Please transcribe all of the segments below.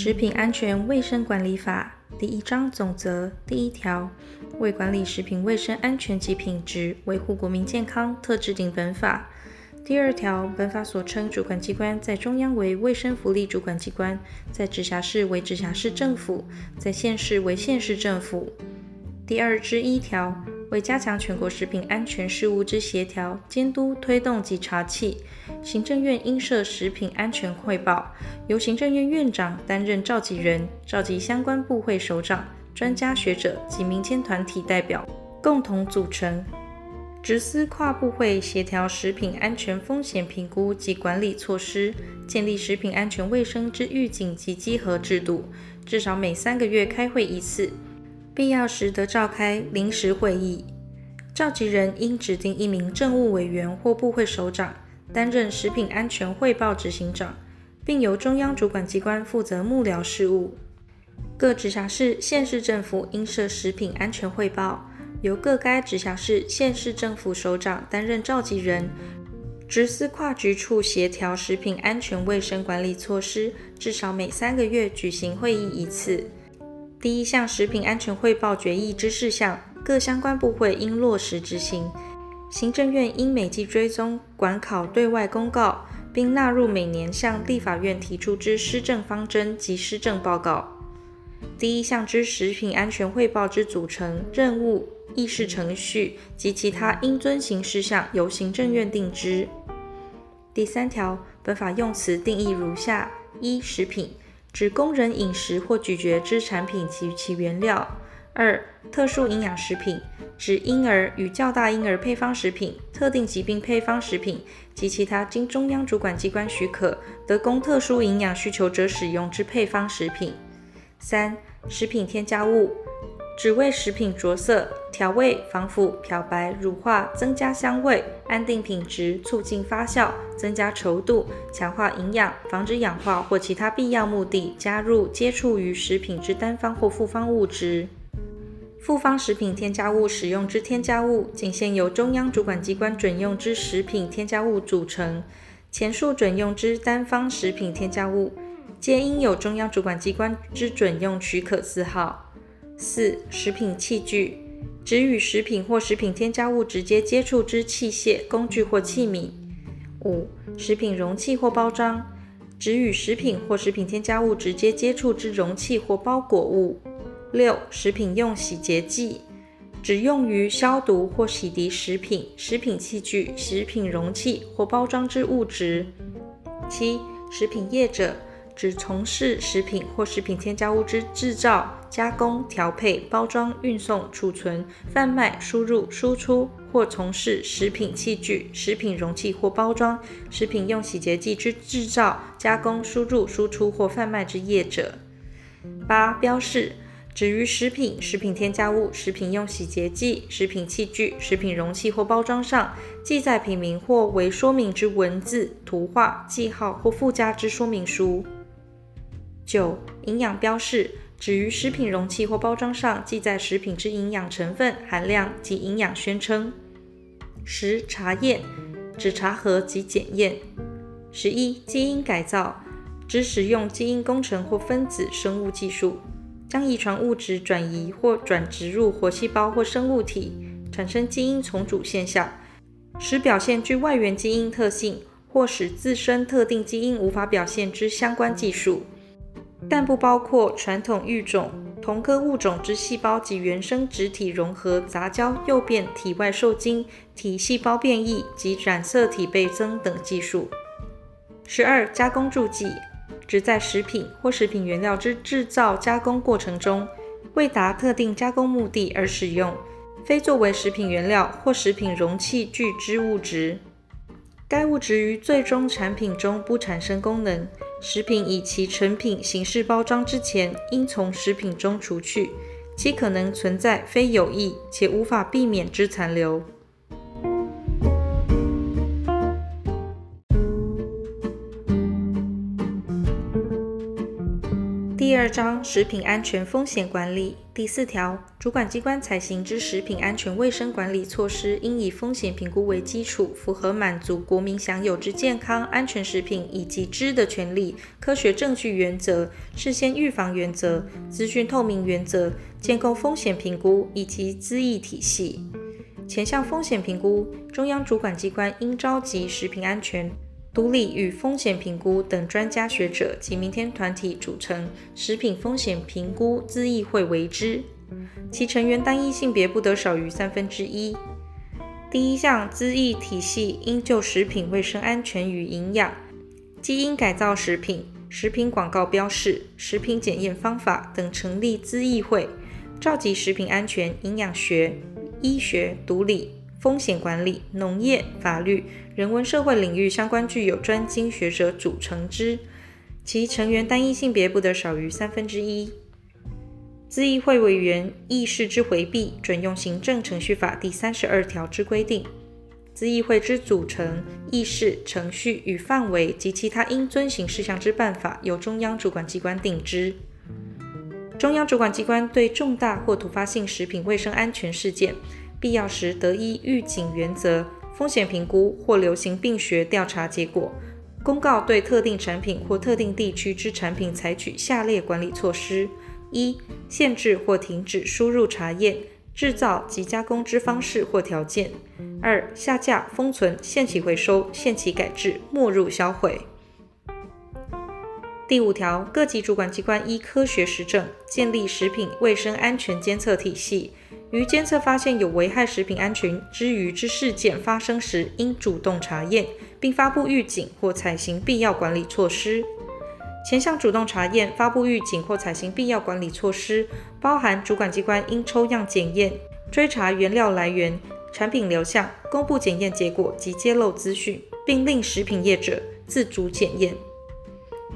食品安全卫生管理法第一章总则第一条，为管理食品卫生安全及品质，维护国民健康，特制定本法。第二条，本法所称主管机关，在中央为卫生福利主管机关，在直辖市为直辖市政府，在县市为县市政府。第二之一条，为加强全国食品安全事务之协调、监督、推动及查缉，行政院应设食品安全会报，由行政院院长担任召集人，召集相关部会首长、专家学者及民间团体代表，共同组成。直司跨部会协调食品安全风险评估及管理措施，建立食品安全卫生之预警及稽核制度，至少每三个月开会一次，必要时得召开临时会议。召集人应指定一名政务委员或部会首长担任食品安全汇报执行长，并由中央主管机关负责幕僚事务。各直辖市、县市政府应设食品安全汇报。由各该直辖市、县市政府首长担任召集人，执司跨局处协调食品安全卫生管理措施，至少每三个月举行会议一次。第一项食品安全汇报决议之事项，各相关部会应落实执行。行政院应每季追踪管考对外公告，并纳入每年向立法院提出之施政方针及施政报告。第一项之食品安全汇报之组成、任务。议事程序及其他应遵行事项，由行政院定之。第三条，本法用词定义如下：一、食品，指供人饮食或咀嚼之产品及其原料；二、特殊营养食品，指婴儿与较大婴儿配方食品、特定疾病配方食品及其他经中央主管机关许可，得供特殊营养需求者使用之配方食品；三、食品添加物。只为食品着色、调味、防腐、漂白、乳化、增加香味、安定品质、促进发酵、增加稠度、强化营养、防止氧化或其他必要目的加入、接触于食品之单方或复方物质。复方食品添加物使用之添加物，仅限由中央主管机关准用之食品添加物组成。前述准用之单方食品添加物，皆应有中央主管机关之准用许可字号。四、食品器具，指与食品或食品添加物直接接触之器械、工具或器皿。五、食品容器或包装，指与食品或食品添加物直接接触之容器或包裹物。六、食品用洗洁剂，指用于消毒或洗涤食品、食品器具、食品容器或包装之物质。七、食品业者。指从事食品或食品添加物之制造、加工、调配、包装、运送、储存、贩卖、输入、输出，或从事食品器具、食品容器或包装、食品用洗洁剂之制造、加工、输入、输出或贩卖之业者。八、标示，指于食品、食品添加物、食品用洗洁剂、食品器具、食品容器或包装上记载品名或为说明之文字、图画、记号或附加之说明书。九、营养标示，指于食品容器或包装上记载食品之营养成分、含量及营养宣称。十、查验，指查核及检验。十一、基因改造，指使用基因工程或分子生物技术，将遗传物质转移或转植入活细胞或生物体，产生基因重组现象，使表现具外源基因特性，或使自身特定基因无法表现之相关技术。但不包括传统育种、同科物种之细胞及原生殖体融合、杂交、诱变、体外受精、体细胞变异及染色体倍增等技术。十二、加工助剂，指在食品或食品原料之制造加工过程中，为达特定加工目的而使用，非作为食品原料或食品容器具之物质。该物质于最终产品中不产生功能。食品以其成品形式包装之前，应从食品中除去其可能存在非有益且无法避免之残留。第二章食品安全风险管理第四条，主管机关采行之食品安全卫生管理措施，应以风险评估为基础，符合满足国民享有之健康、安全食品以及知的权利、科学证据原则、事先预防原则、资讯透明原则、建构风险评估以及资议体系。前项风险评估，中央主管机关应召集食品安全、毒理与风险评估等专家学者及民间团体组成食品风险评估咨议会为之，其成员单一性别不得少于三分之一。第一项咨议体系应就食品卫生安全与营养、基因改造食品、食品广告标示、食品检验方法等成立咨议会，召集食品安全、营养学、医学、毒理、风险管理、农业、法律、人文社会领域相关具有专精学者组成之，其成员单一性别不得少于三分之一。咨议会委员议事之回避，准用行政程序法第三十二条之规定。咨议会之组成、议事、程序与范围及其他应遵行事项之办法，由中央主管机关定之。中央主管机关对重大或突发性食品卫生安全事件，必要时得依预警原则、风险评估或流行病学调查结果，公告对特定产品或特定地区之产品采取下列管理措施：一、限制或停止输入查验、制造及加工之方式或条件；二、下架、封存、限期回收、限期改制、没入销毁。第五条，各级主管机关依科学实证，建立食品卫生安全监测体系。于监测发现有危害食品安全之余之事件发生时，应主动查验，并发布预警或采行必要管理措施。前项主动查验、发布预警或采行必要管理措施，包含主管机关应抽样检验、追查原料来源、产品流向、公布检验结果及揭露资讯，并令食品业者自主检验。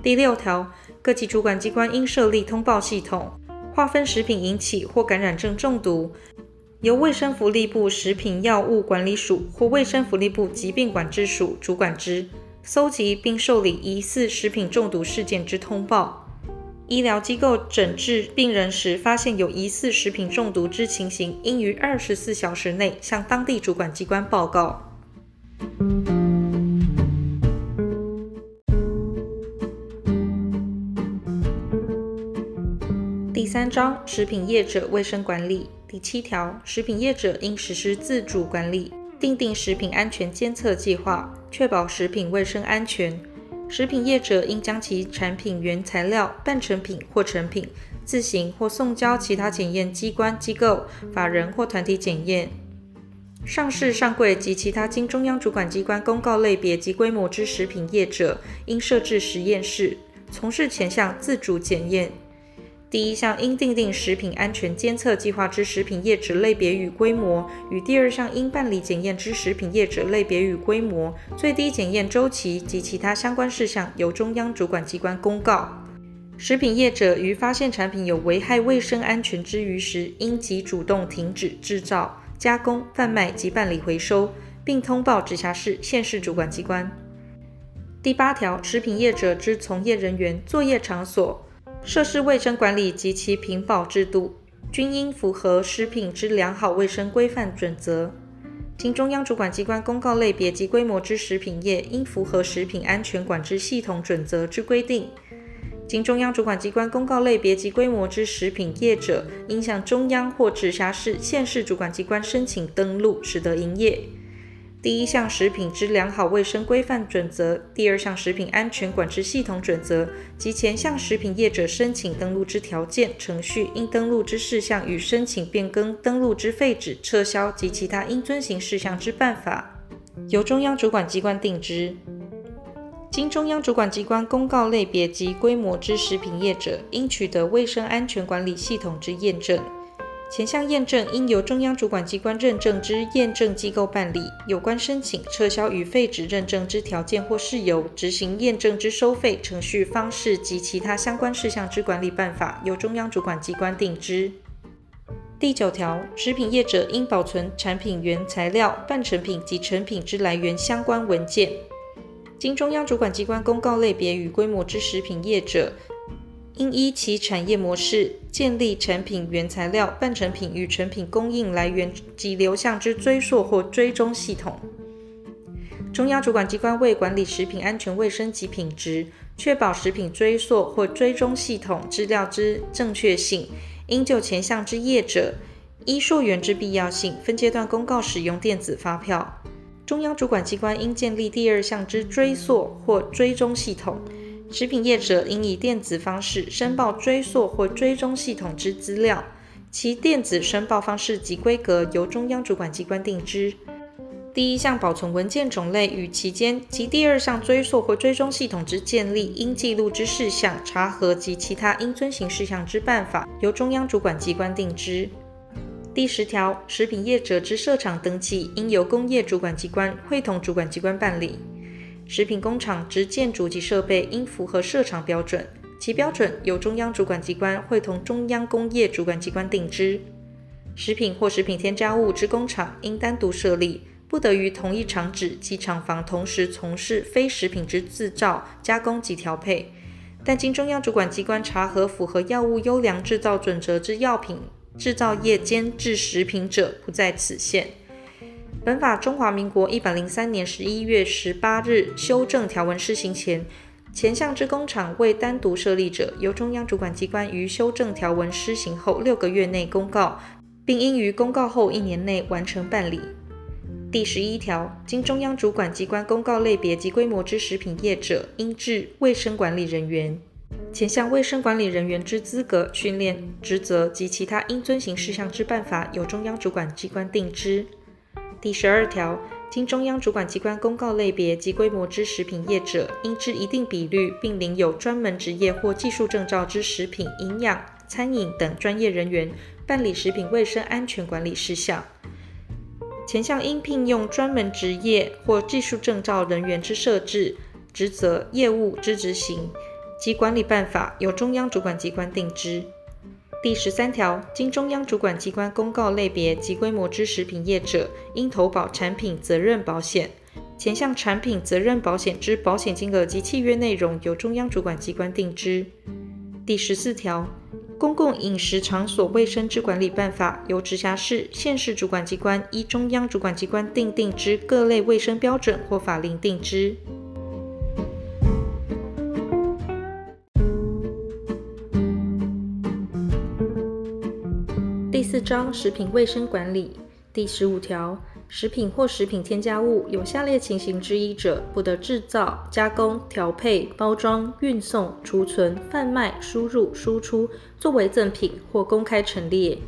第六条，各级主管机关应设立通报系统，划分食品引起或感染症中毒，由卫生福利部食品药物管理署或卫生福利部疾病管制署主管之，搜集并受理疑似食品中毒事件之通报。医疗机构诊治病人时发现有疑似食品中毒之情形，应于二十四小时内向当地主管机关报告。章食品业者卫生管理第七条，食品业者应实施自主管理，订定食品安全监测计划，确保食品卫生安全。食品业者应将其产品原材料、半成品或成品自行或送交其他检验机关、机构、法人或团体检验。上市、上柜及其他经中央主管机关公告类别及规模之食品业者，应设置实验室，从事前项自主检验。第一项应订定食品安全监测计划之食品业者类别与规模，与第二项应办理检验之食品业者类别与规模，最低检验周期及其他相关事项，由中央主管机关公告。食品业者于发现产品有危害卫生安全之余时，应即主动停止制造、加工、贩卖及办理回收，并通报直辖市、县市主管机关。第八条，食品业者之从业人员、作业场所。设施卫生管理及其品保制度，均应符合食品之良好卫生规范准则。经中央主管机关公告类别及规模之食品业，应符合食品安全管制系统准则之规定。经中央主管机关公告类别及规模之食品业者，应向中央或直辖市、县市主管机关申请登录，使得营业。第一项食品之良好卫生规范准则，第二项食品安全管制系统准则及前项食品业者申请登录之条件、程序、应登录之事项与申请变更登录之废止、撤销及其他应遵行事项之办法，由中央主管机关定之。经中央主管机关公告类别及规模之食品业者，应取得卫生安全管理系统之验证。前项验证应由中央主管机关认证之验证机构办理，有关申请、撤销与废止认证之条件或事由，执行验证之收费、程序、方式及其他相关事项之管理办法，由中央主管机关定之。第九条，食品业者应保存产品原材料、半成品及成品之来源相关文件。经中央主管机关公告类别与规模之食品业者，应依其产业模式，建立产品原材料、半成品与成品供应来源及流向之追溯或追踪系统。中央主管机关为管理食品安全卫生及品质，确保食品追溯或追踪系统资料之正确性，应就前项之业者，依溯源之必要性，分阶段公告使用电子发票。中央主管机关应建立第二项之追溯或追踪系统，食品业者应以电子方式申报追溯或追踪系统之资料，其电子申报方式及规格由中央主管机关定之。第一项保存文件种类与期间及第二项追溯或追踪系统之建立应记录之事项、查核及其他应遵行事项之办法，由中央主管机关定之。第十条，食品业者之设厂登记应由工业主管机关会同主管机关办理。食品工厂之建筑及设备应符合设厂标准，其标准由中央主管机关会同中央工业主管机关定之。食品或食品添加物之工厂应单独设立。不得于同一厂址及厂房同时从事非食品之制造、加工及调配，但经中央主管机关查核符合药物优良制造准则之药品制造业间制食品者，不在此限。本法中华民国一百零三年十一月十八日修正条文施行前，前项之工厂未单独设立者，由中央主管机关于修正条文施行后六个月内公告，并应于公告后一年内完成办理。第十一条，经中央主管机关公告类别及规模之食品业者，应置卫生管理人员。前项卫生管理人员之资格、训练、职责及其他应遵行事项之办法，由中央主管机关定之。第十二条，经中央主管机关公告类别及规模之食品业者，应置一定比率，并领有专门职业或技术证照之食品营养、餐饮等专业人员，办理食品卫生安全管理事项。前项应聘用专门职业或技术证照人员之设置、职责、业务之执行及管理办法，由中央主管机关定之。第十三条，经中央主管机关公告类别及规模之食品业者，应投保产品责任保险。前项产品责任保险之保险金额及契约内容，由中央主管机关定之。第十四条。公共饮食场所卫生之管理办法，由直辖市、县市主管机关依中央主管机关订定之各类卫生标准或法令定之。章食品卫生管理第十五条。食品或食品添加物有下列情形之一者，不得制造、加工、调配、包装、运送、储存、贩卖、输入、输出，作为赠品或公开陈列：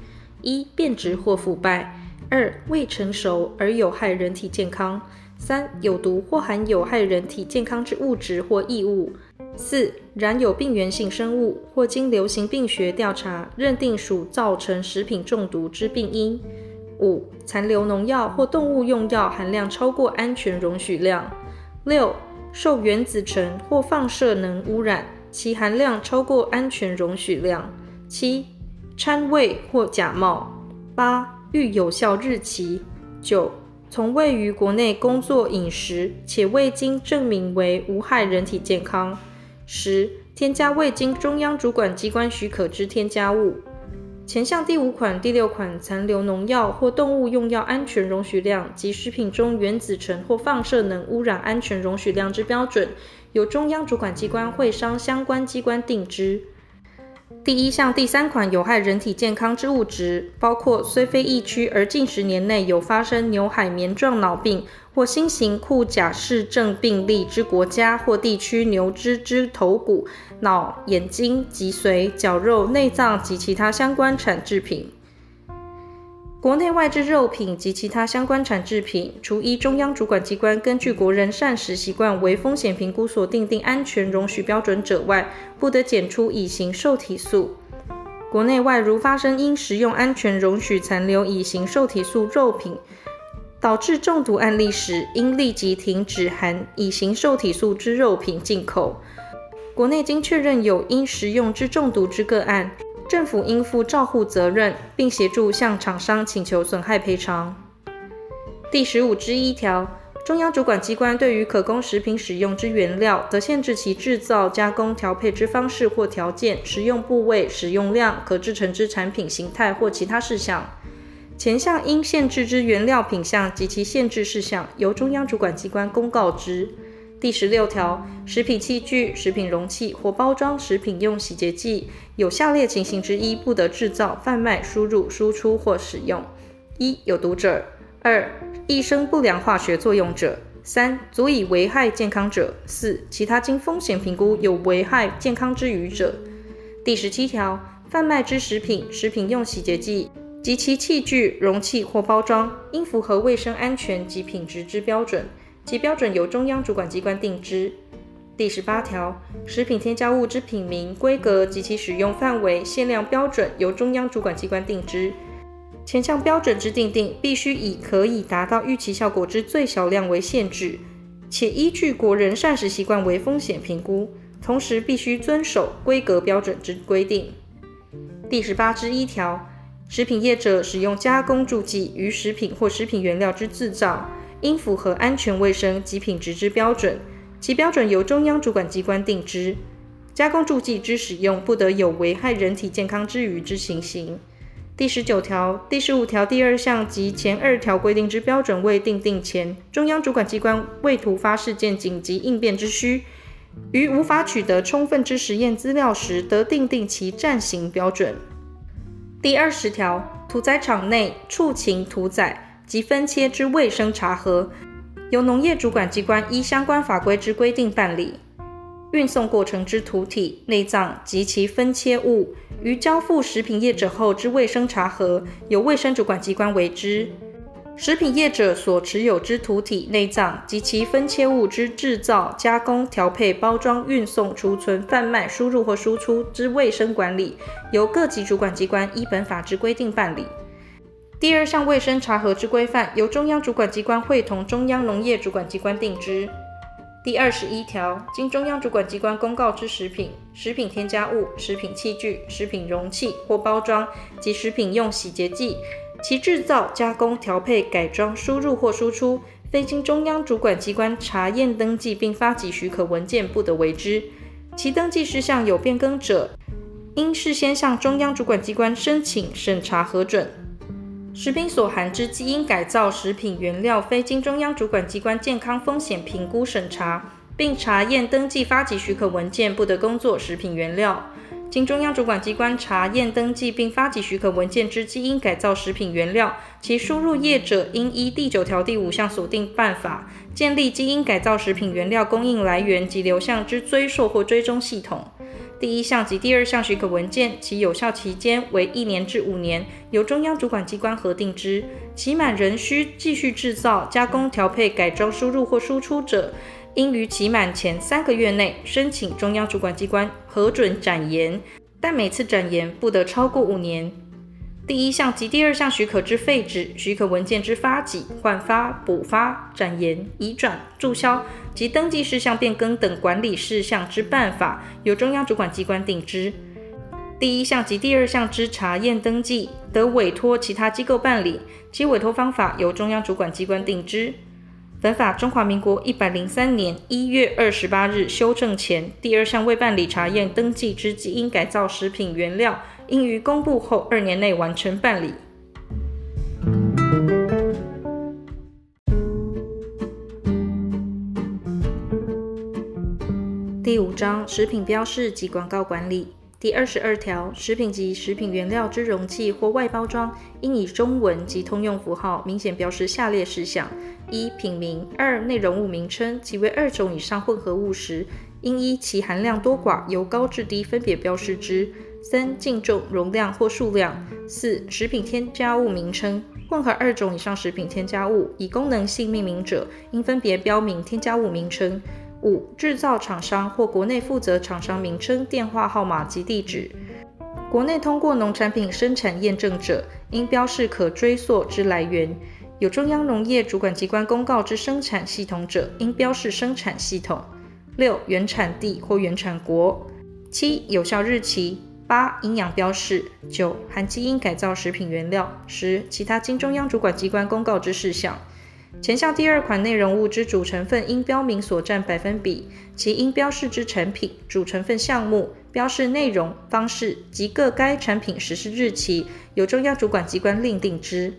一、变质或腐败；二、未成熟而有害人体健康；三、有毒或含有害人体健康之物质或异物；四、染有病原性生物或经流行病学调查认定属造成食品中毒之病因。五、残留农药或动物用药含量超过安全容许量；六、受原子尘或放射能污染，其含量超过安全容许量；七、掺伪或假冒；八、逾有效日期；九、从未于国内工作饮食且未经证明为无害人体健康；十、添加未经中央主管机关许可之添加物。前项第五款、第六款残留农药或动物用药安全容许量及食品中原子尘或放射能污染安全容许量之标准，由中央主管机关会商相关机关定之。第一项第三款有害人体健康之物质，包括虽非疫区而近十年内有发生牛海绵状脑病或新型库甲氏症病例之国家或地区牛只之头骨、脑、眼睛、脊髓、绞肉、内脏及其他相关产制品。国内外之肉品及其他相关产制品，除依中央主管机关根据国人膳食习惯为风险评估所订定安全容许标准者外，不得检出乙型受体素。国内外如发生因食用安全容许残留乙型受体素肉品导致中毒案例时，应立即停止含乙型受体素之肉品进口。国内经确认有因食用之中毒之个案，政府应负照护责任，并协助向厂商请求损害赔偿。第十五之一条，中央主管机关对于可供食品使用之原料，则限制其制造、加工、调配之方式或条件、食用部位、使用量、可制成之产品形态或其他事项。前项应限制之原料品项及其限制事项，由中央主管机关公告之。第十六条，食品器具、食品容器或包装食品用洗洁剂，有下列情形之一不得制造、贩卖、输入、输出或使用：一、有毒者；二、易生不良化学作用者；三、足以危害健康者；四、其他经风险评估有危害健康之余者。第十七条，贩卖之食品、食品用洗洁剂及其器具、容器或包装，应符合卫生安全及品质之标准，其标准由中央主管机关定之。第十八条，食品添加物之品名、规格及其使用范围、限量标准，由中央主管机关定之。前项标准之订定，必须以可以达到预期效果之最小量为限制，且依据国人膳食习惯为风险评估，同时必须遵守规格标准之规定。第十八之一条，食品业者使用加工助剂于食品或食品原料之制造，应符合安全卫生及品质之标准，其标准由中央主管机关定之。加工助剂之使用，不得有危害人体健康之余之情形。第十九条、第十五条第二项及前二条规定之标准未订定前，中央主管机关为突发事件紧急应变之需，于无法取得充分之实验资料时，得订定其暂行标准。第二十条，屠宰场内畜禽屠宰及分切之卫生查核，由农业主管机关依相关法规之规定办理。运送过程之土体、内脏及其分切物，于交付食品业者后之卫生查核，由卫生主管机关为之。食品业者所持有之土体、内脏及其分切物之制造、加工、调配、包装、运送、储存、贩卖、输入或输出之卫生管理，由各级主管机关依本法之规定办理。第二项卫生查核之规范，由中央主管机关会同中央农业主管机关定之。第二十一条，经中央主管机关公告之食品、食品添加物、食品器具、食品容器或包装及食品用洗洁剂，其制造、加工、调配、改装、输入或输出，非经中央主管机关查验登记并发给许可文件，不得为之。其登记事项有变更者，应事先向中央主管机关申请审查核准。食品所含之基因改造食品原料，非经中央主管机关健康风险评估审查，并查验登记发给许可文件，不得供作食品原料。经中央主管机关查验登记并发给许可文件之基因改造食品原料，其输入业者应依第九条第五项所定办法，建立基因改造食品原料供应来源及流向之追溯或追踪系统。第一项及第二项许可文件，其有效期间为一年至五年，由中央主管机关核定之。期满仍需继续制造、加工、调配、改装、输入或输出者，应于期满前三个月内申请中央主管机关核准展延，但每次展延不得超过五年。第一项及第二项许可之废止、许可文件之发给、换发、补发、展延、移转、注销及登记事项变更等管理事项之办法，由中央主管机关定之。第一项及第二项之查验登记，得委托其他机构办理，其委托方法由中央主管机关定之。本法中华民国一百零三年一月二十八日修正前，第二项未办理查验登记之基因改造食品原料，应于公布后二年内完成办理。第五章食品标示及广告管理第二十二条，食品及食品原料之容器或外包装，应以中文及通用符号明显标示下列事项：一、品名；二、内容物名称。其为二种以上混合物时，应依其含量多寡，由高至低分别标示之。三、净重、容量或数量。四、食品添加物名称。混合二种以上食品添加物，以功能性命名者，应分别标明添加物名称。五、制造厂商或国内负责厂商名称、电话号码及地址。国内通过农产品生产验证者，应标示可追溯之来源。有中央农业主管机关公告之生产系统者，应标示生产系统。六、原产地或原产国。七、有效日期。八、营养标示；九、含基因改造食品原料；十、其他经中央主管机关公告之事项。前项第二款内容物之主成分应标明所占百分比，其应标示之产品主成分项目标示内容方式及各该产品实施日期，由中央主管机关另定之。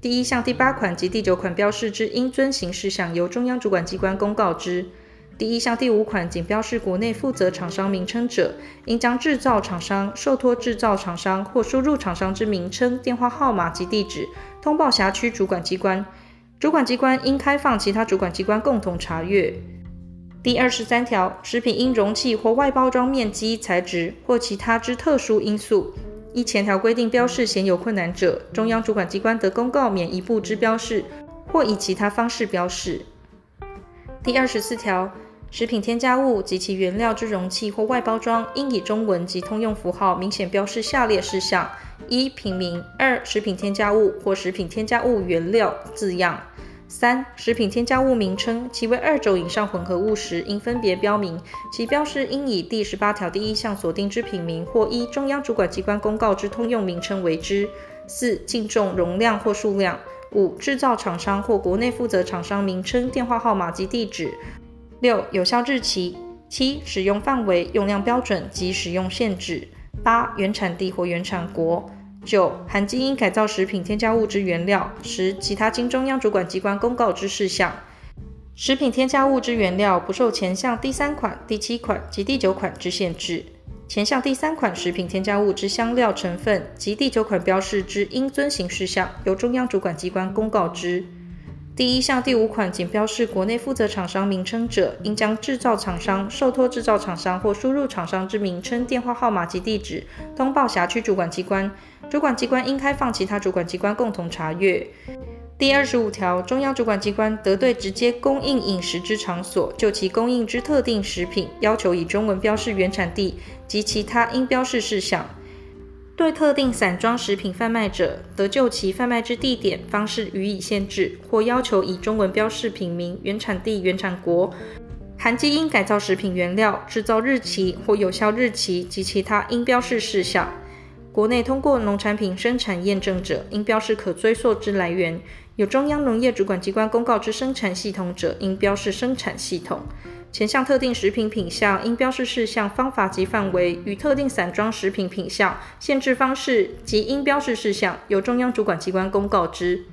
第一项第八款及第九款标示之应遵行事项，由中央主管机关公告之。第一项第五款仅标示国内负责厂商名称者，应将制造厂商、受托制造厂商或输入厂商之名称、电话号码及地址，通报辖区主管机关。主管机关应开放其他主管机关共同查阅。第二十三条，食品因容器或外包装面积、材质或其他之特殊因素，依前条规定标示显有困难者，中央主管机关得公告免一部之标示，或以其他方式标示。第二十四条。食品添加物及其原料之容器或外包装，应以中文及通用符号明显标示下列事项：一、品名；二、食品添加物或食品添加物原料字样；三、食品添加物名称，其为二种以上混合物时，应分别标明，其标示应以第十八条第一项所定之品名或一中央主管机关公告之通用名称为之；四、净重、容量或数量；五、制造厂商或国内负责厂商名称、电话号码及地址。六、有效日期；七、使用范围、用量标准及使用限制；八、原产地或原产国；九、含基因改造食品添加物之原料；十、其他经中央主管机关公告之事项。食品添加物之原料不受前项第三款、第七款及第九款之限制。前项第三款食品添加物之香料成分及第九款标示之应遵行事项，由中央主管机关公告之。第一项第五款仅标示国内负责厂商名称者，应将制造厂商、受托制造厂商或输入厂商之名称、电话号码及地址通报辖区主管机关，主管机关应开放其他主管机关共同查阅。第二十五条，中央主管机关得对直接供应饮食之场所，就其供应之特定食品，要求以中文标示原产地及其他应标示事项。对特定散装食品贩卖者，得就其贩卖之地点、方式予以限制，或要求以中文标示品名、原产地、原产国、含基因改造食品原料、制造日期或有效日期及其他应标示事项。国内通过农产品生产验证者，应标示可追溯之来源；有中央农业主管机关公告之生产系统者，应标示生产系统。前项特定食品品项应标示事项、方法及范围，与特定散装食品品项限制方式及应标示事项，由中央主管机关公告之。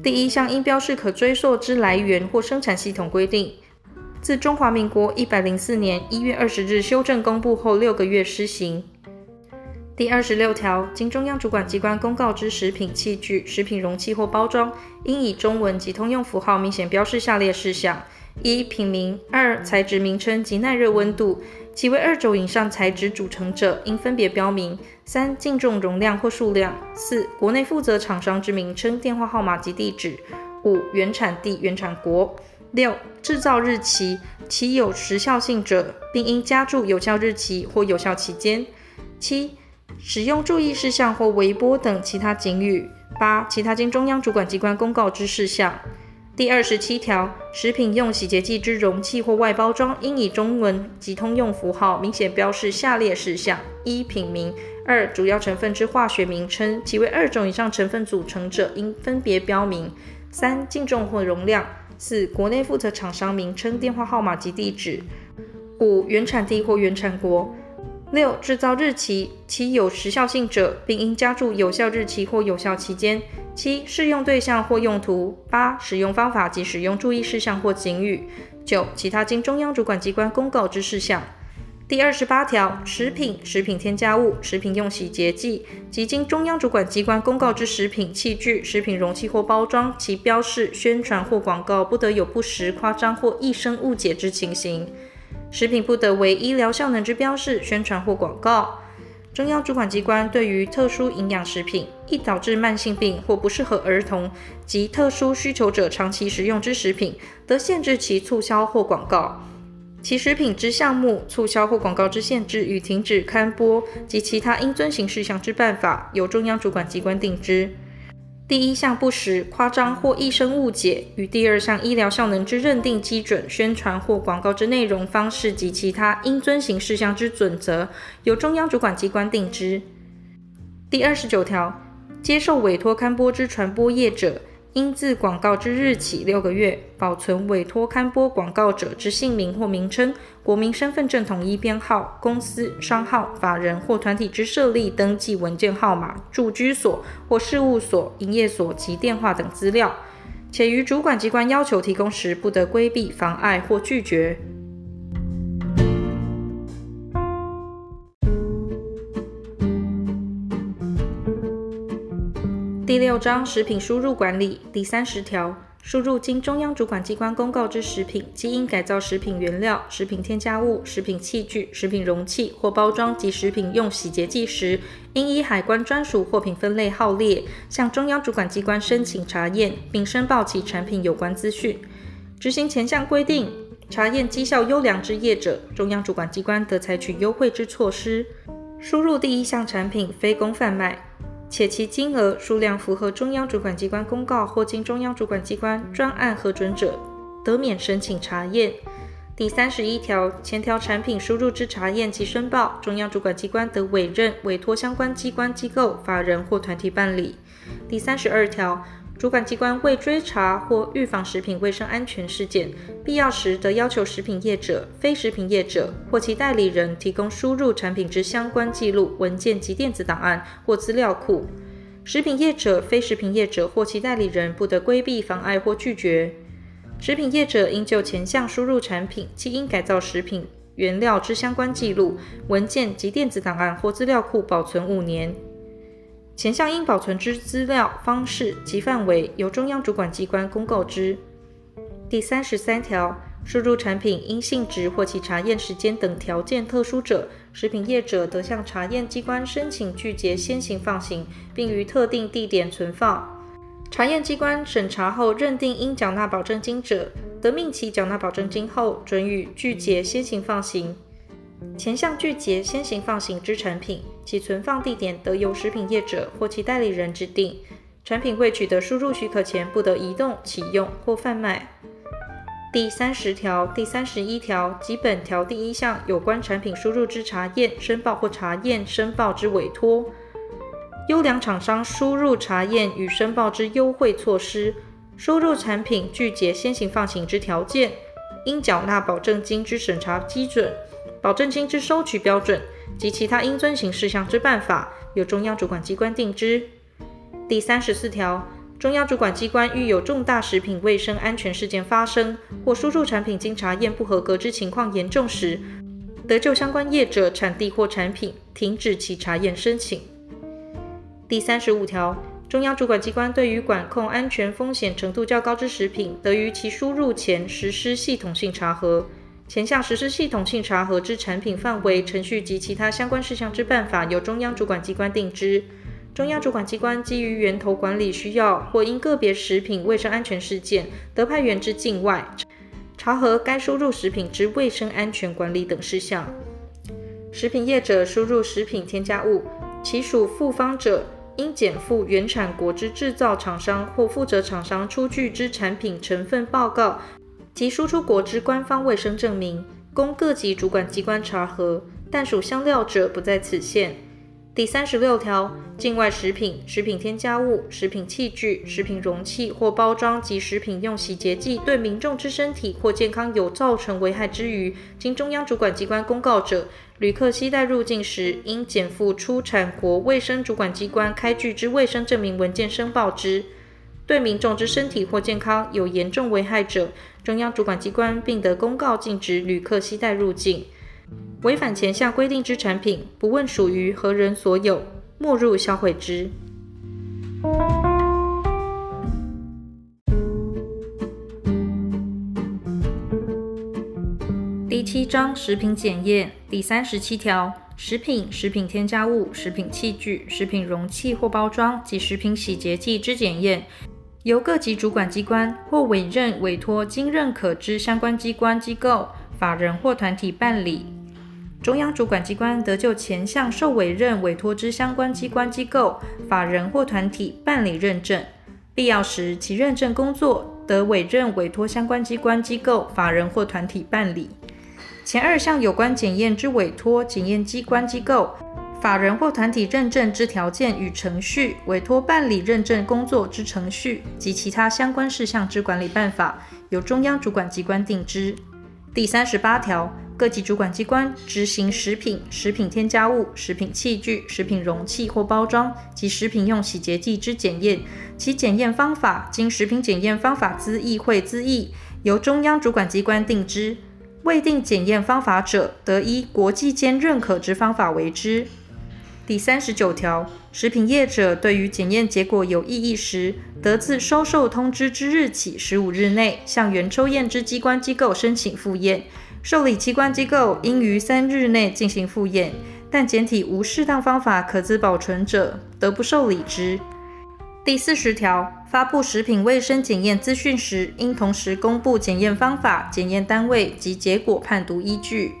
第一项应标示可追溯之来源或生产系统规定，自中华民国一百零四年一月二十日修正公布后六个月施行。第二十六条，经中央主管机关公告之食品器具、食品容器或包装，应以中文及通用符号明显标示下列事项。一、品名；二、材质名称及耐热温度，其为二轴以上材质组成者，应分别标明；三、净重容量或数量；四、国内负责厂商之名称、电话号码及地址；五、原产地、原产国；六、制造日期，其有时效性者，并应加注有效日期或有效期间；七、使用注意事项或微波等其他警语；八、其他经中央主管机关公告之事项。第二十七条，食品用洗洁剂之容器或外包装，应以中文及通用符号明显标示下列事项：一、品名；二、主要成分之化学名称，其为二种以上成分组成者，应分别标明；三、净重或容量；四、国内负责厂商名称、电话号码及地址；五、原产地或原产国。六、制造日期，其有时效性者，并应加注有效日期或有效期间。七、适用对象或用途。八、使用方法及使用注意事项或警语。九、其他经中央主管机关公告之事项。第二十八条，食品、食品添加物、食品用洗洁剂及经中央主管机关公告之食品器具、食品容器或包装，其标示、宣传或广告不得有不实、夸张或易生误解之情形。食品不得为医疗效能之标示、宣传或广告。中央主管机关对于特殊营养食品，易导致慢性病或不适合儿童及特殊需求者长期食用之食品，得限制其促销或广告。其食品之项目、促销或广告之限制与停止刊播及其他应遵行事项之办法，由中央主管机关定之。第一项不实、夸张或易生误解，与第二项医疗效能之认定基准、宣传或广告之内容方式及其他应遵行事项之准则，由中央主管机关定之。第二十九条，接受委托刊播之传播业者，应自广告之日起六个月，保存委托刊播广告者之姓名或名称、国民身份证统一编号、公司、商号、法人或团体之设立登记文件号码、住居所或事务所、营业所及电话等资料，且于主管机关要求提供时，不得规避、妨碍或拒绝。六章食品输入管理第三十条，输入经中央主管机关公告之食品、基因改造食品原料、食品添加物、食品器具、食品容器或包装及食品用洗洁剂时，应依海关专属货品分类号列，向中央主管机关申请查验，并申报其产品有关资讯。执行前项规定，查验绩效优良之业者，中央主管机关得采取优惠之措施。输入第一项产品非公贩卖。且其金额、数量符合中央主管机关公告或经中央主管机关专案核准者，得免申请查验。第三十一条，前条产品输入之查验及申报，中央主管机关得委任、委托相关机关、机构、法人或团体办理。第三十二条。主管机关为追查或预防食品卫生安全事件，必要时得要求食品业者、非食品业者或其代理人提供输入产品之相关记录、文件及电子档案或资料库。食品业者、非食品业者或其代理人不得规避、妨碍或拒绝。食品业者应就前项输入产品、基因改造食品原料之相关记录、文件及电子档案或资料库保存五年。前项应保存之资料方式及范围，由中央主管机关公告之。第三十三条，输入产品因性质或其查验时间等条件特殊者，食品业者得向查验机关申请拒绝先行放行，并于特定地点存放。查验机关审查后认定应缴纳保证金者，得命其缴纳保证金后，准予拒绝先行放行。前项拒绝先行放行之产品，其存放地点得由食品业者或其代理人指定。产品未取得输入许可前，不得移动、启用或贩卖。第三十条、第三十一条及本条第一项有关产品输入之查验、申报或查验、申报之委托，优良厂商输入查验与申报之优惠措施，输入产品拒绝先行放行之条件，应缴纳保证金之审查基准。保证金之收取标准及其他应遵行事项之办法，由中央主管机关定之。第三十四条，中央主管机关遇有重大食品卫生安全事件发生，或输入产品经查验不合格之情况严重时，得就相关业者、产地或产品停止其查验申请。第三十五条，中央主管机关对于管控安全风险程度较高之食品，得于其输入前实施系统性查核。前项实施系统性查核之产品范围、程序及其他相关事项之办法，由中央主管机关定之。中央主管机关基于源头管理需要，或因个别食品卫生安全事件，得派员至境外查核该输入食品之卫生安全管理等事项。食品业者输入食品添加物，其属复方者，应检附原产国之制造厂商或负责厂商出具之产品成分报告。及输出国之官方卫生证明，供各级主管机关查核，但属香料者不在此限。第三十六条，境外食品、食品添加物、食品器具、食品容器或包装及食品用洗洁剂对民众之身体或健康有造成危害之余，经中央主管机关公告者，旅客携带入境时，应检附出产国卫生主管机关开具之卫生证明文件申报之。对民众之身体或健康有严重危害者，中央主管机关并得公告禁止旅客携带入境。违反前项规定之产品，不问属于何人所有，没入销毁之。第七章食品检验第三十七条：食品、食品添加物、食品器具、食品容器或包装及食品洗洁剂之检验。由各级主管机关或委任、委托经认可之相关机关、机构、法人或团体办理。中央主管机关得就前项受委任、委托之相关机关、机构、法人或团体办理认证。必要时，其认证工作得委任、委托相关机关、机构、法人或团体办理。前二项有关检验之委托、检验机关、机构。法人或团体认证之条件与程序、委托办理认证工作之程序及其他相关事项之管理办法，由中央主管机关定之。第三十八条，各级主管机关执行食品、食品添加物、食品器具、食品容器或包装及食品用洗洁剂之检验，其检验方法经食品检验方法资议会资议，由中央主管机关定之。未定检验方法者，得依国际间认可之方法为之。第三十九条，食品业者对于检验结果有异议时，得自收受通知之日起十五日内，向原抽验之机关机构申请复验。受理机关机构应于三日内进行复验，但检体无适当方法可资保存者，得不受理之。第四十条，发布食品卫生检验资讯时，应同时公布检验方法、检验单位及结果判读依据。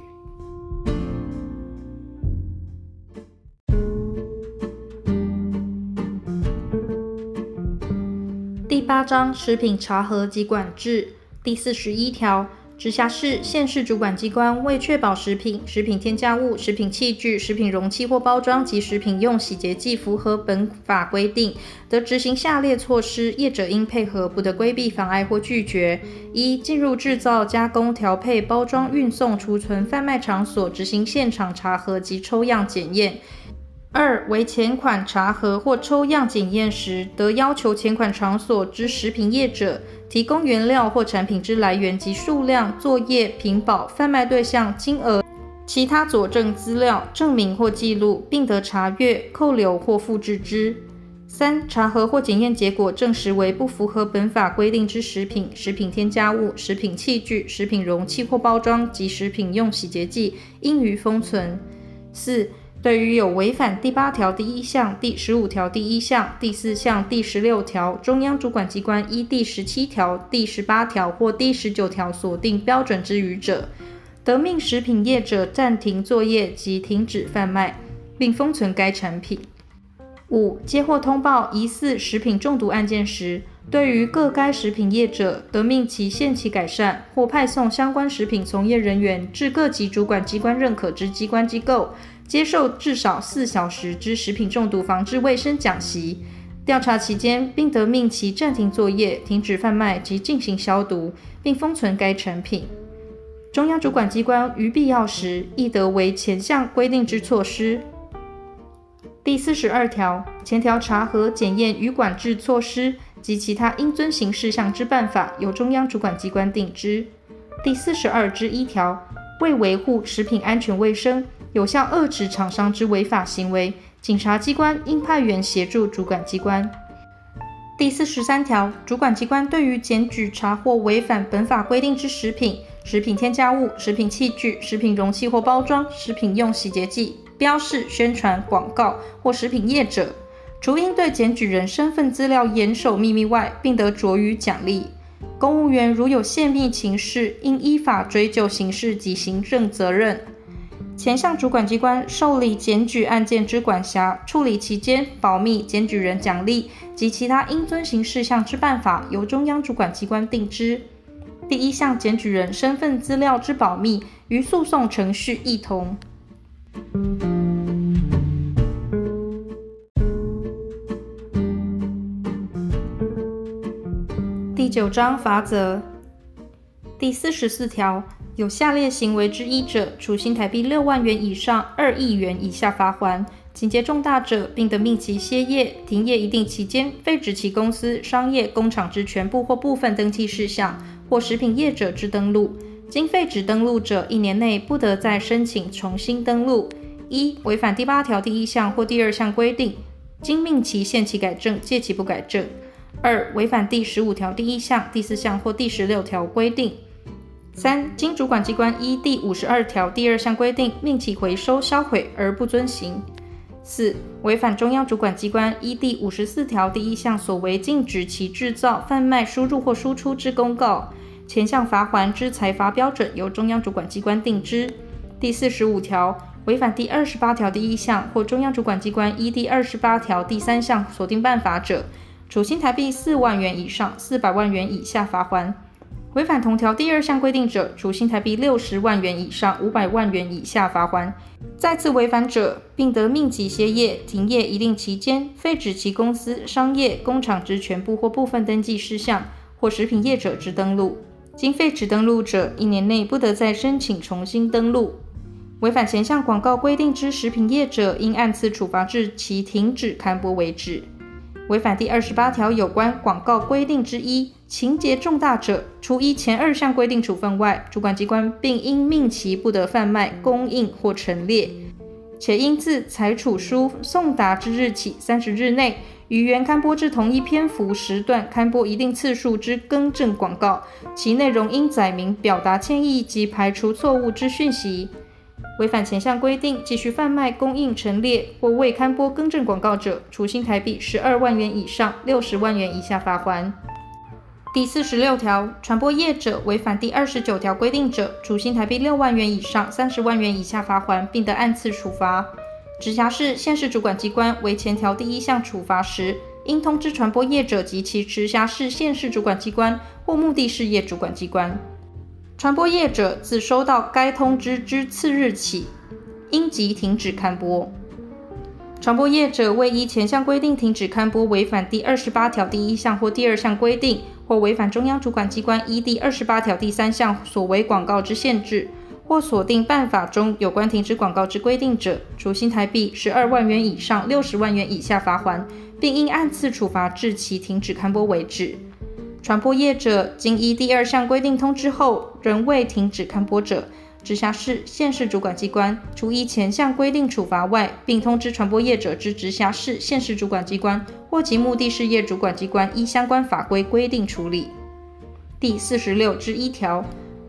八章食品查核及管制第四十一条。直辖市、县市主管机关为确保食品、食品添加物、食品器具、食品容器或包装及食品用洗洁剂符合本法规定，得执行下列措施，业者应配合，不得规避、妨碍或拒绝：一、进入制造、加工、调配、包装、运送、储存、贩卖场所执行现场查核及抽样检验。二、为前款查核或抽样检验时，得要求前款场所之食品业者提供原料或产品之来源及数量、作业、品保、贩卖对象、金额、其他佐证资料、证明或记录，并得查阅、扣留或复制之。三、查核或检验结果证实为不符合本法规定之食品、食品添加物、食品器具、食品容器或包装及食品用洗洁剂，应予封存。四、对于有违反第八条第一项、第十五条第一项、第四项、第十六条，中央主管机关依第十七条、第十八条或第十九条所定标准之余者，得命食品业者暂停作业及停止贩卖，并封存该产品。五、接获通报疑似食品中毒案件时，对于各该食品业者，得命其限期改善，或派送相关食品从业人员至各级主管机关认可之机关机构。接受至少四小时之食品中毒防治卫生讲习，调查期间，并得命其暂停作业、停止贩卖及进行消毒，并封存该产品。中央主管机关于必要时，亦得为前项规定之措施。第四十二条，前条查核、检验与管制措施及其他应遵行事项之办法，由中央主管机关定之。第四十二之一条，为维护食品安全卫生。有效遏制厂商之违法行为，警察机关应派员协助主管机关。第四十三条，主管机关对于检举查获违反本法规定之食品、食品添加物、食品器具、食品容器或包装、食品用洗洁剂标示、宣传、广告或食品业者，除应对检举人身份资料严守秘密外，并得酌予奖励。公务员如有泄密情事，应依法追究刑事及行政责任。前项主管机关受理检举案件之管辖，处理期间保密、检举人奖励及其他应遵行事项之办法，由中央主管机关定之。第一项检举人身份资料之保密，与诉讼程序亦同。第九章罚则第四十四条。有下列行为之一者，处新台币六万元以上二亿元以下罚锾；情节重大者，并得命其歇业、停业一定期间，废止其公司、商业、工厂之全部或部分登记事项，或食品业者之登录。经废止登录者，一年内不得再申请重新登录。一、违反第八条第一项或第二项规定，经命其限期改正，届期不改正；二、违反第十五条第一项、第四项或第十六条规定。三、经主管机关依第五十二条第二项规定命其回收销毁而不遵行；四、违反中央主管机关依第五十四条第一项所为禁止其制造、贩卖、输入或输出之公告，前项罚锾之裁罚标准由中央主管机关定之。第四十五条，违反第二十八条第一项或中央主管机关依第二十八条第三项所定办法者，处新台币四万元以上四百万元以下罚锾。违反同条第二项规定者，处新台币六十万元以上五百万元以下罚锾；再次违反者，并得命其歇业、停业一定期间，废止其公司、商业、工厂之全部或部分登记事项，或食品业者之登录。经废止登录者，一年内不得再申请重新登录。违反前项广告规定之食品业者，应按次处罚至其停止刊播为止。违反第二十八条有关广告规定之一，情节重大者，除依前二项规定处分外，主管机关并应命其不得贩卖、供应或陈列，且应自裁处书送达之日起三十日内，于原刊播之同一篇幅时段刊播一定次数之更正广告，其内容应载明表达歉意及排除错误之讯息。违反前项规定，继续贩卖、供应、陈列或未刊播更正广告者，处新台币十二万元以上六十万元以下罚锾。第四十六条，传播业者违反第二十九条规定者，处新台币六万元以上三十万元以下罚锾，并得按次处罚。直辖市、县市主管机关为前条第一项处罚时，应通知传播业者及其直辖市、县市主管机关或目的事业主管机关。传播业者自收到该通知之次日起，应即停止刊播。传播业者未依前项规定停止刊播，违反第二十八条第一项或第二项规定，或违反中央主管机关依第二十八条第三项所为广告之限制，或锁定办法中有关停止广告之规定者，处新台币十二万元以上六十万元以下罚锾，并应按次处罚至其停止刊播为止。传播业者经依第二项规定通知后，仍未停止刊播者，直辖市、县市主管机关除依前项规定处罚外，并通知传播业者之直辖市、县市主管机关或其目的事业主管机关依相关法规规定处理。第四十六之一条，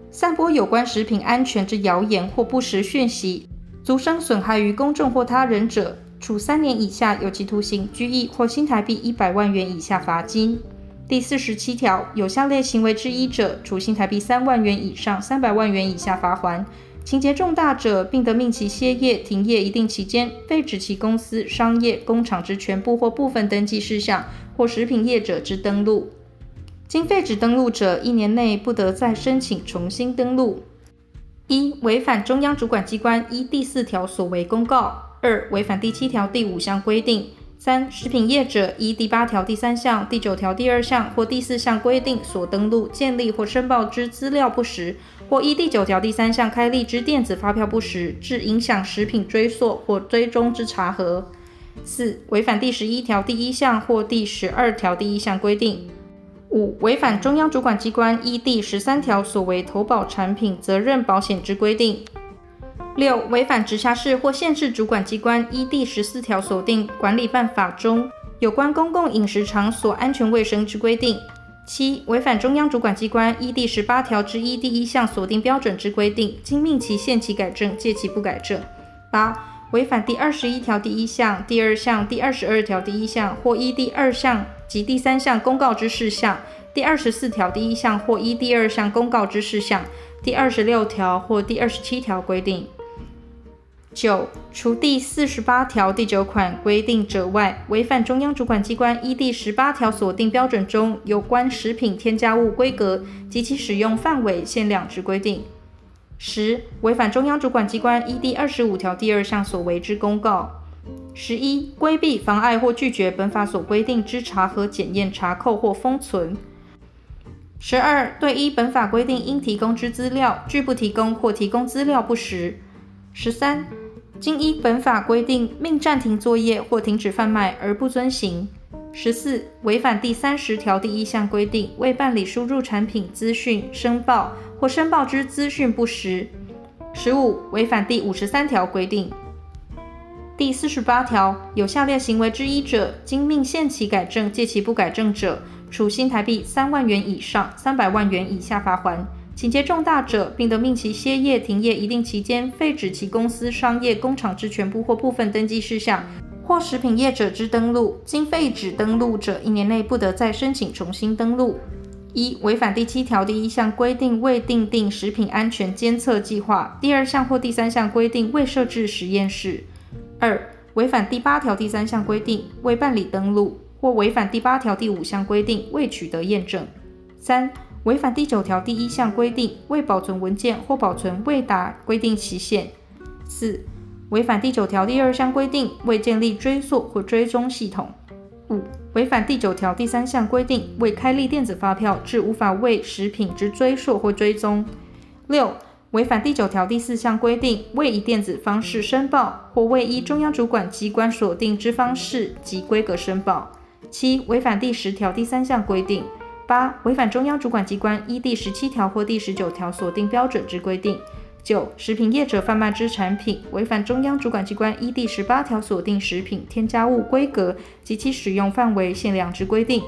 散播有关食品安全之谣言或不实讯息，足生损害于公众或他人者，处三年以下有期徒刑、拘役或新台币一百万元以下罚金。第四十七条，有下列行为之一者，处新台币三万元以上三百万元以下罚锾；情节重大者，并得命其歇业、停业一定期间，废止其公司、商业、工厂之全部或部分登记事项，或食品业者之登录。经废止登录者，一年内不得再申请重新登录。一、违反中央主管机关依第四条所为公告；二、违反第七条第五项规定。三、食品业者依第八条第三项、第九条第二项或第四项规定所登录、建立或申报之资料不实，或依第九条第三项开立之电子发票不实，致影响食品追溯或追踪之查核。四、违反第十一条第一项或第十二条第一项规定。五、违反中央主管机关依第十三条所为投保产品责任保险之规定。六、违反直辖市或县市主管机关依第十四条所定管理办法中有关公共饮食场所安全卫生之规定。七、违反中央主管机关依第十八条之一第一项所定标准之规定，经命其限期改正，届期不改正。八、违反第二十一条第一项、第二项、第二十二条第一项或依第二项及第三项公告之事项，第二十四条第一项或依第二项公告之事项，第二十六条或第二十七条规定。九、除第四十八条第九款规定者外，违反中央主管机关依第十八条所定标准中有关食品添加物规格及其使用范围限量之规定。十、违反中央主管机关依第二十五条第二项所为之公告。十一、规避、妨碍或拒绝本法所规定之查核、检验、查扣或封存。十二、对依本法规定应提供之资料拒不提供或提供资料不实。十三、经依本法规定命暂停作业或停止贩卖而不遵行；十四、违反第三十条第一项规定，未办理输入产品资讯申报或申报之资讯不实；十五、违反第五十三条规定。第四十八条有下列行为之一者，经命限期改正，届期不改正者，处新台币三万元以上三百万元以下罚锾。情节重大者，并得命其歇业、停业一定期间，废止其公司、商业、工厂之全部或部分登记事项，或食品业者之登录。经废止登录者，一年内不得再申请重新登录。一、违反第七条第一项规定，未订定食品安全监测计划；第二项或第三项规定，未设置实验室。二、违反第八条第三项规定，未办理登录；或违反第八条第五项规定，未取得验证。三、违反第九条第一项规定，未保存文件或保存未达规定期限；四、违反第九条第二项规定，未建立追溯或追踪系统；五、违反第九条第三项规定，未开立电子发票，致无法为食品之追溯或追踪；六、违反第九条第四项规定，未以电子方式申报，或未依中央主管机关所定之方式及规格申报；七、违反第十条第三项规定。八、违反中央主管机关依第十七条或第十九条所定标准之规定；九、食品业者贩卖之产品违反中央主管机关依第十八条所定食品添加物规格及其使用范围限量之规定；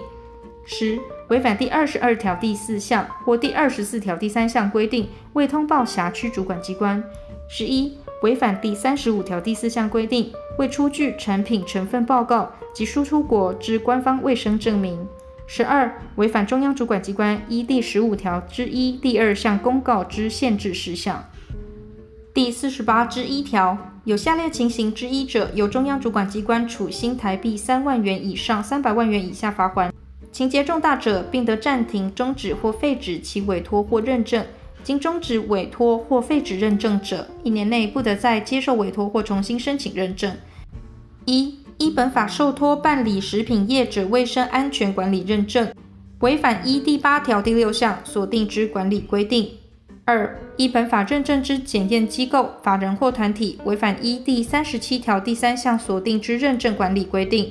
十、违反第二十二条第四项或第二十四条第三项规定，未通报辖区主管机关；十一、违反第三十五条第四项规定，未出具产品成分报告及输出国之官方卫生证明。十二、违反中央主管机关依第十五条之一第二项公告之限制事项。第四十八之一条，有下列情形之一者，由中央主管机关处新台币三万元以上三百万元以下罚锾；情节重大者，并得暂停、终止或废止其委托或认证。经终止委托或废止认证者，一年内不得再接受委托或重新申请认证。一依本法受托办理食品业者卫生安全管理认证，违反一第八条第六项所定之管理规定；二、依本法认证之检验机构、法人或团体违反一第三十七条第三项所定之认证管理规定；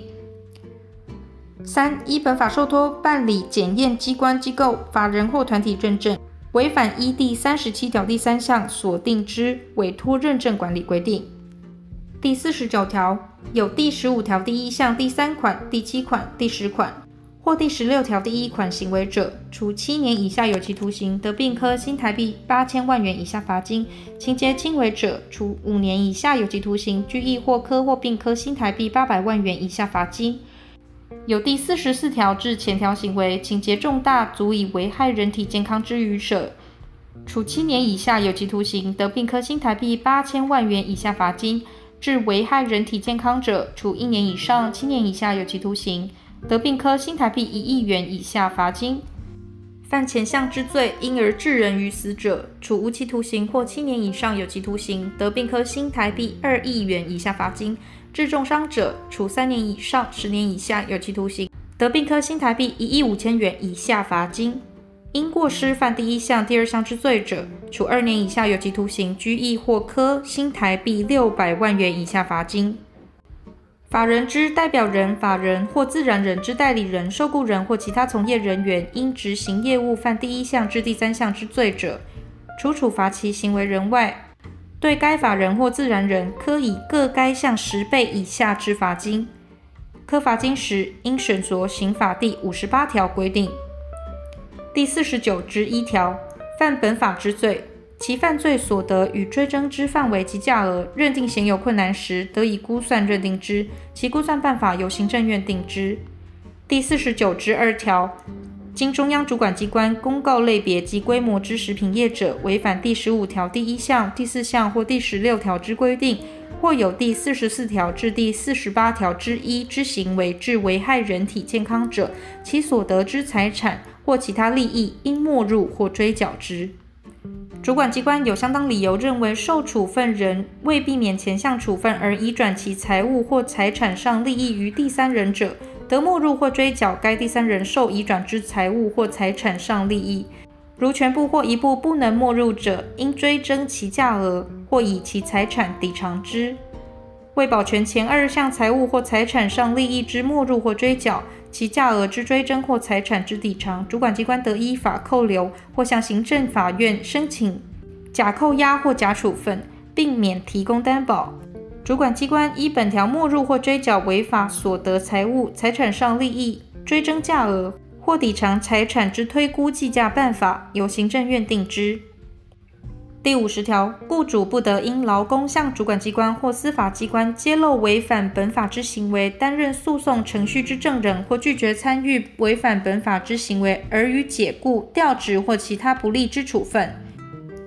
三、依本法受托办理检验机关、机构、法人或团体认证，违反一第三十七条第三项所定之委托认证管理规定。第四十九条，有第十五条第一项第三款、第七款、第十款或第十六条第一款行为者，处七年以下有期徒刑，得并科新台币八千万元以下罚金；情节轻微者，处五年以下有期徒刑，拘役或科或并科新台币八百万元以下罚金。有第四十四条至前条行为情节重大，足以危害人体健康之余者，处七年以下有期徒刑，得并科新台币八千万元以下罚金。致危害人体健康者，处一年以上七年以下有期徒刑，得并科新台币一亿元以下罚金；犯前项之罪，因而致人于死者，处无期徒刑或七年以上有期徒刑，得并科新台币二亿元以下罚金；致重伤者，处三年以上十年以下有期徒刑，得并科新台币一亿五千元以下罚金。因过失犯第一项、第二项之罪者，处二年以下有期徒刑、拘役或科新台币六百万元以下罚金。法人之代表人、法人或自然人之代理人、受雇人或其他从业人员，因执行业务犯第一项至第三项之罪者，除处罚其行为人外，对该法人或自然人科以各该项十倍以下之罚金。科罚金时，应审酌刑法第五十八条规定。第四十九之一条，犯本法之罪，其犯罪所得与追征之范围及价额，认定显有困难时，得以估算认定之，其估算办法由行政院定之。第四十九之二条，经中央主管机关公告类别及规模之食品业者，违反第十五条第一项、第四项或第十六条之规定，或有第四十四条至第四十八条之一之行为，致危害人体健康者，其所得之财产。或其他利益应没入或追缴之。主管机关有相当理由认为，受处分人为避免前项处分而移转其财物或财产上利益于第三人者，得没入或追缴该第三人受移转之财物或财产上利益。如全部或一部不能没入者，应追征其价额或以其财产抵偿之。为保全前二项财物或财产上利益之没入或追缴。其价额之追征或财产之抵偿，主管机关得依法扣留或向行政法院申请假扣押或假处分，并免提供担保。主管机关依本条没入或追缴违法所得财物、财产上利益、追征价额或抵偿财产之推估计价办法，由行政院定之。第五十条，雇主不得因劳工向主管机关或司法机关揭露违反本法之行为，担任诉讼程序之证人，或拒绝参与违反本法之行为，而予解雇、调职或其他不利之处分。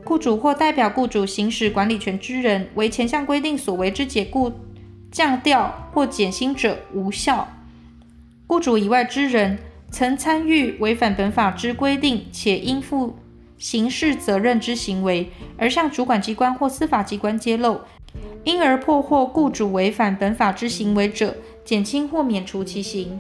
雇主或代表雇主行使管理权之人，为前项规定所为之解雇、降调或减薪者，无效。雇主以外之人，曾参与违反本法之规定且应负刑事责任之行为，而向主管机关或司法机关揭露，因而破获雇主违反本法之行为者，减轻或免除其刑。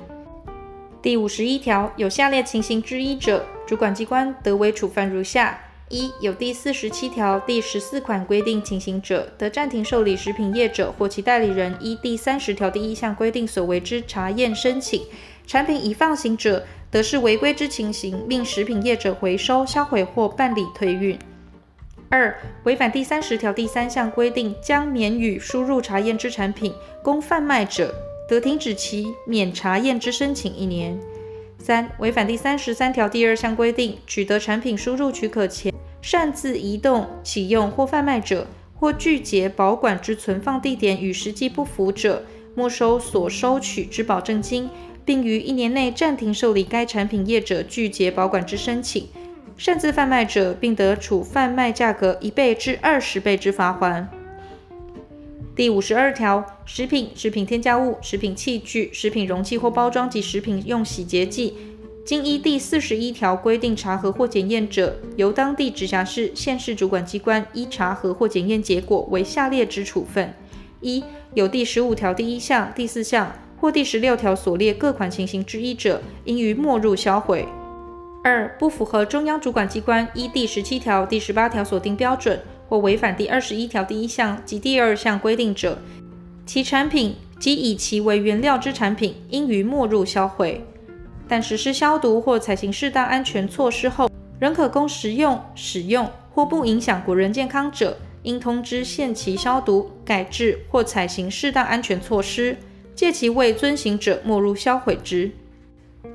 第五十一条，有下列情形之一者，主管机关得为处分如下：一、有第四十七条第十四款规定情形者，得暂停受理食品业者或其代理人依第三十条第一项规定所为之查验申请，产品已放行者，得视违规之情形，命食品业者回收、销毁或办理退运。二、违反第三十条第三项规定，将免予输入查验之产品供贩卖者，得停止其免查验之申请一年。三、违反第三十三条第二项规定，取得产品输入许可前，擅自移动、启用或贩卖者，或拒绝保管之存放地点与实际不符者，没收所收取之保证金，并于一年内暂停受理该产品业者拒绝保管之申请。擅自贩卖者，并得处贩卖价格一倍至二十倍之罚锾。第五十二条，食品、食品添加物、食品器具、食品容器或包装及食品用洗洁剂，经依第四十一条规定查核或检验者，由当地直辖市、县市主管机关依查核或检验结果为下列之处分：一、有第十五条第一项、第四项或第十六条所列各款情形之一者，应予没入销毁。二、不符合中央主管机关依第十七条、第十八条所定标准，或违反第二十一条第一项及第二项规定者，其产品及以其为原料之产品，应予没入销毁。但实施消毒或采行适当安全措施后，仍可供食用、使用或不影响国人健康者，应通知限期消毒、改制或采行适当安全措施，借其未遵行者，没入销毁之。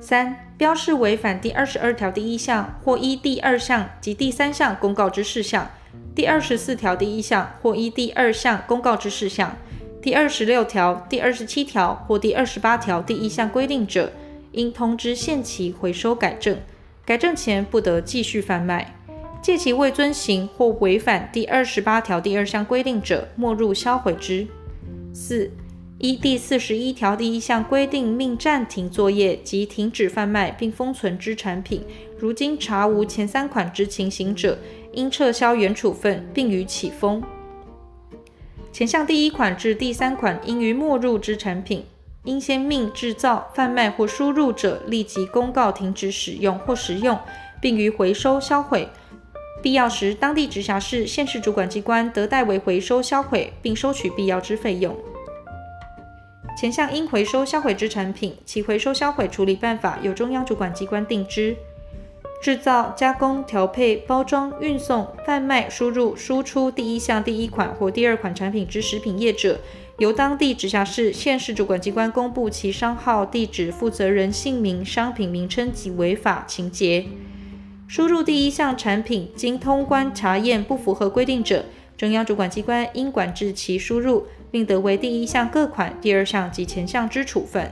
三、标示违反第二十二条第一项或依第二项及第三项公告之事项，第二十四条第一项或依第二项公告之事项，第二十六条、第二十七条或第二十八条第一项规定者，应通知限期回收改正，改正前不得继续贩卖。借其未遵行或违反第二十八条第二项规定者，没入销毁之。四。依第四十一条第一项规定，命暂停作业及停止贩卖并封存之产品，如经查无前三款之情形者，应撤销原处分，并予启封。前项第一款至第三款应予没入之产品，应先命制造、贩卖或输入者立即公告停止使用或食用，并予回收销毁。必要时，当地直辖市、县市主管机关得代为回收销毁，并收取必要之费用。前项应回收销毁之产品，其回收销毁处理办法由中央主管机关定之。制造、加工、调配、包装、运送、贩卖、输入、输出第一项第一款或第二款产品之食品业者，由当地直辖市、县市主管机关公布其商号、地址、负责人姓名、商品名称及违法情节。输入第一项产品经通关查验不符合规定者，中央主管机关应管制其输入。并得为第一项各款、第二项及前项之处分。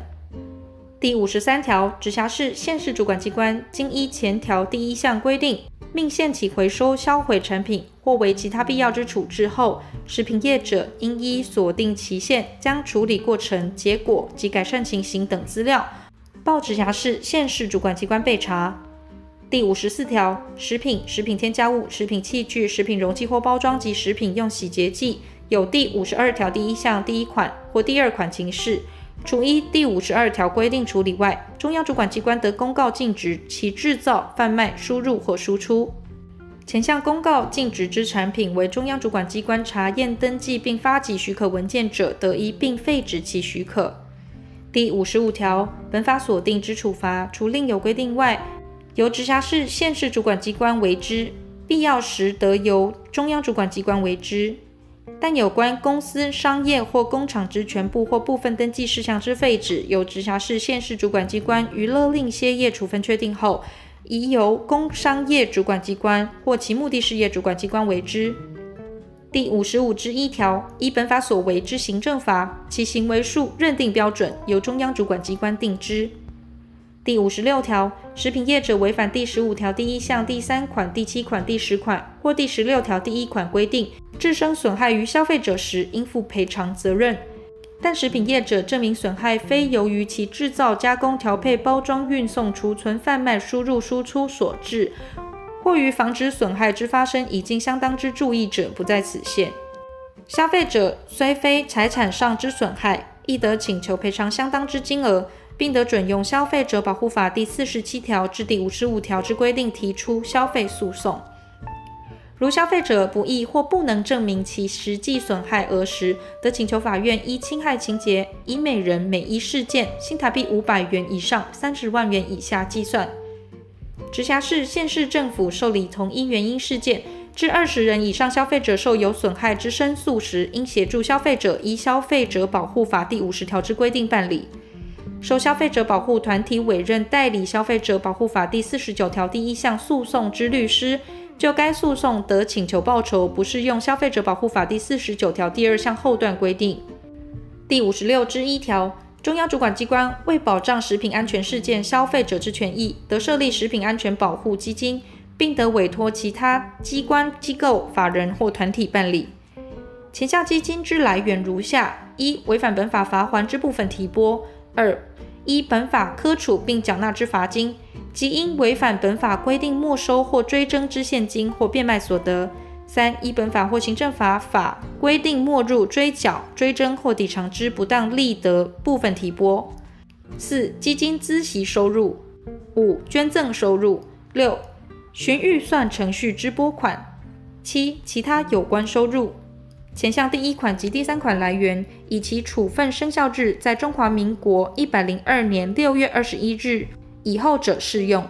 第五十三条，直辖市、县市主管机关经依前条第一项规定，命限期回收销毁产品或为其他必要之处置后，食品业者应依所定期限，将处理过程、结果及改善情形等资料报直辖市、县市主管机关备查。第五十四条，食品、食品添加物、食品器具、食品容器或包装及食品用洗洁剂。有第五十二条第一项第一款或第二款情事，除依第五十二条规定处理外，中央主管机关得公告禁止其制造、贩卖、输入或输出。前项公告禁止之产品为中央主管机关查验登记并发给许可文件者，得一并废止其许可。第五十五条，本法所定之处罚，除另有规定外，由直辖市、县市主管机关为之，必要时得由中央主管机关为之。但有关公司、商业或工厂之全部或部分登记事项之废止，由直辖市、县市主管机关于勒令歇业处分确定后，宜由工商业主管机关或其目的事业主管机关为之。第五十五之一条，依本法所为之行政罚，其行为数认定标准，由中央主管机关定之。第五十六条，食品业者违反第十五条第一项第三款、第七款、第十款或第十六条第一款规定，致生损害于消费者时，应负赔偿责任。但食品业者证明损害非由于其制造、加工、调配、包装、运送、储存、贩卖、输入、输出所致，或于防止损害之发生已经相当之注意者，不在此限。消费者虽非财产上之损害，亦得请求赔偿相当之金额，并得准用《消费者保护法》第四十七条至第五十五条之规定提出消费诉讼。如消费者不易或不能证明其实际损害额时，得请求法院依侵害情节，以每人每一事件新台币五百元以上三十万元以下计算。直辖市、县市政府受理同一原因事件，致二十人以上消费者受有损害之申诉时，应协助消费者依《消费者保护法》第五十条之规定办理。受消费者保护团体委任代理《消费者保护法》第四十九条第一项诉讼之律师。就该诉讼得请求报酬，不适用《消费者保护法》第四十九条第二项后段规定。第五十六之一条，中央主管机关为保障食品安全事件消费者之权益，得设立食品安全保护基金，并得委托其他机关、机构、法人或团体办理。前项基金之来源如下：一、违反本法罚锾之部分提拨；二、依本法科处并缴纳之罚金。即因违反本法规定没收或追征之现金或变卖所得；三、依本法或行政法法规定没入、追缴、追征或抵偿之不当利得部分提拨；四、基金孳息收入；五、捐赠收入；六、循预算程序之拨款；七、其他有关收入。前项第一款及第三款来源，以其处分生效日在中华民国一百零二年六月二十一日。以后者适用。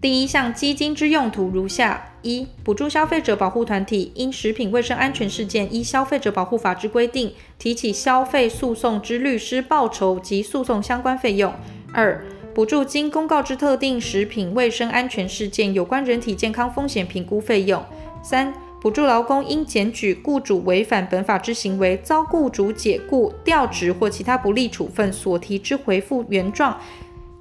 第一项基金之用途如下：一、补助消费者保护团体因食品卫生安全事件依消费者保护法之规定提起消费诉讼之律师报酬及诉讼相关费用；二、补助经公告之特定食品卫生安全事件有关人体健康风险评估费用；三、补助劳工因检举雇主违反本法之行为遭雇主解雇、调职或其他不利处分所提之回复原状。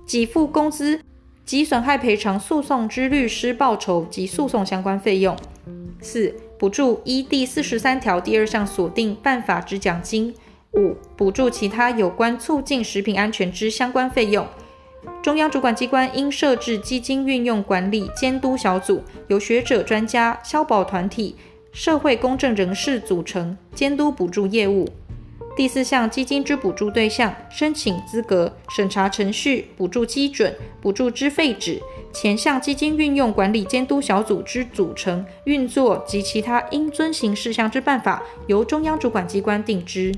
给付工资及损害赔偿诉讼之律师报酬及诉讼相关费用；四、补助依第四十三条第二项所定办法之奖金；五、补助其他有关促进食品安全之相关费用。中央主管机关应设置基金运用管理监督小组，由学者、专家、消保团体、社会公正人士组成，监督补助业务。第四项基金之补助对象、申请资格、审查程序、补助基准、补助之废止，前项基金运用管理监督小组之组成、运作及其他应遵行事项之办法，由中央主管机关定之。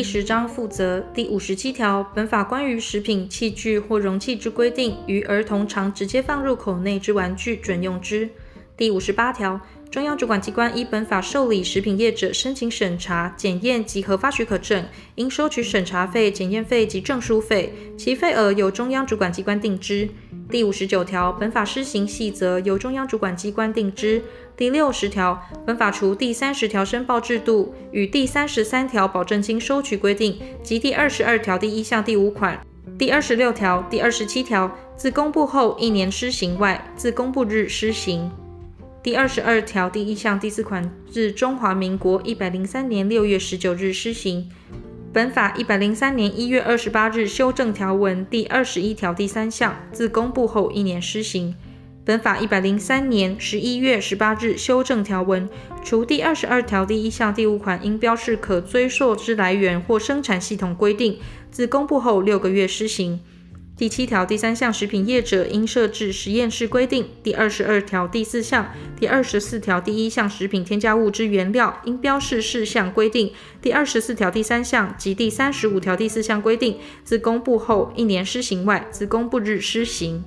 第十章负责第五十七条，本法关于食品器具或容器之规定，于儿童常直接放入口内之玩具准用之。第五十八条。中央主管机关依本法受理食品业者申请审查、检验及核发许可证，应收取审查费、检验费及证书费，其费额由中央主管机关定之。第五十九条，本法施行细则由中央主管机关定之。第六十条，本法除第三十条申报制度与第三十三条保证金收取规定及第二十二条第一项第五款、第二十六条、第二十七条自公布后一年施行外，自公布日施行。第二十二条第一项第四款自中华民国一百零三年六月十九日施行。本法一百零三年一月二十八日修正条文第二十一条第三项自公布后一年施行。本法一百零三年十一月十八日修正条文，除第二十二条第一项第五款应标示可追溯之来源或生产系统规定，自公布后六个月施行。第七条第三项，食品业者应设置实验室规定；第二十二条第四项、第二十四条第一项，食品添加物之原料应标示事项规定；第二十四条第三项及第三十五条第四项规定，自公布后一年施行外，自公布日施行。